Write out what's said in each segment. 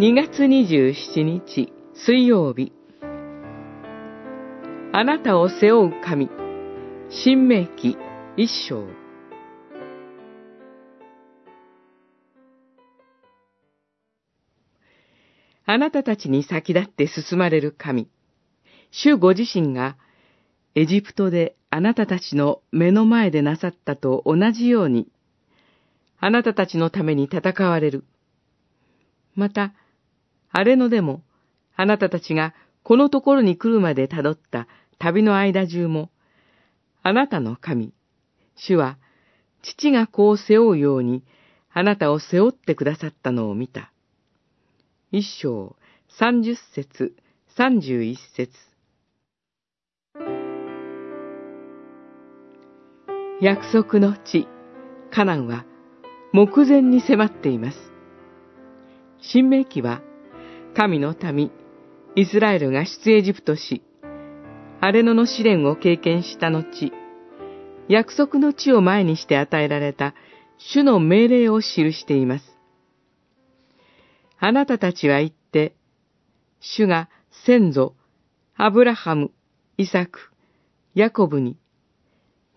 2月27日水曜日あなたを背負う神新明記一章あなたたちに先立って進まれる神主ご自身がエジプトであなたたちの目の前でなさったと同じようにあなたたちのために戦われる。また、あれのでも、あなたたちがこのところに来るまでたどった旅の間中も、あなたの神、主は、父が子を背負うように、あなたを背負ってくださったのを見た。一章、三十節、三十一節。約束の地、カナンは、目前に迫っています。新明記は、神の民、イスラエルが出エジプトし、アレノの試練を経験した後、約束の地を前にして与えられた主の命令を記しています。あなたたちは言って、主が先祖、アブラハム、イサク、ヤコブに、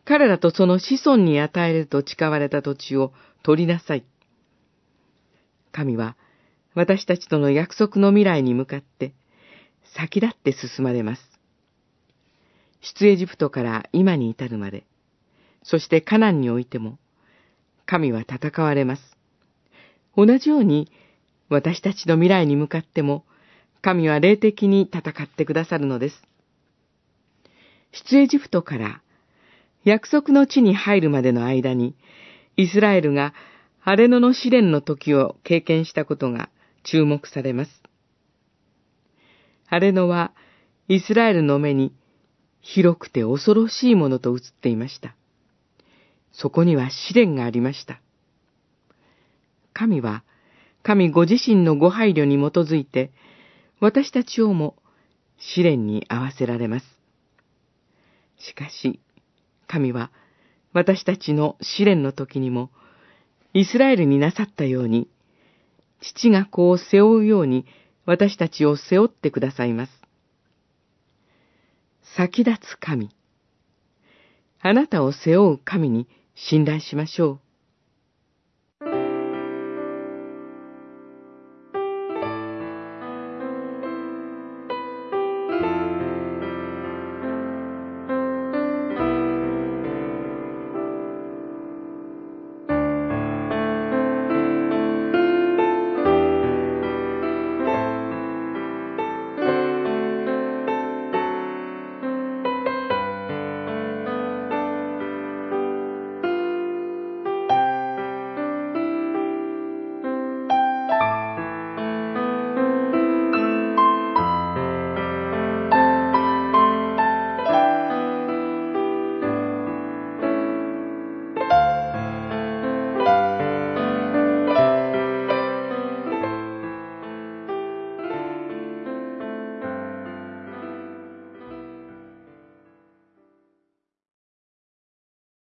彼らとその子孫に与えると誓われた土地を取りなさい。神は私たちとの約束の未来に向かって先立って進まれます。出エジプトから今に至るまで、そしてカナンにおいても、神は戦われます。同じように私たちの未来に向かっても、神は霊的に戦ってくださるのです。出エジプトから約束の地に入るまでの間に、イスラエルがアレノの試練の時を経験したことが注目されます。アレノはイスラエルの目に広くて恐ろしいものと映っていました。そこには試練がありました。神は神ご自身のご配慮に基づいて私たちをも試練に合わせられます。しかし、神は私たちの試練の時にも、イスラエルになさったように、父が子を背負うように私たちを背負ってくださいます。先立つ神。あなたを背負う神に信頼しましょう。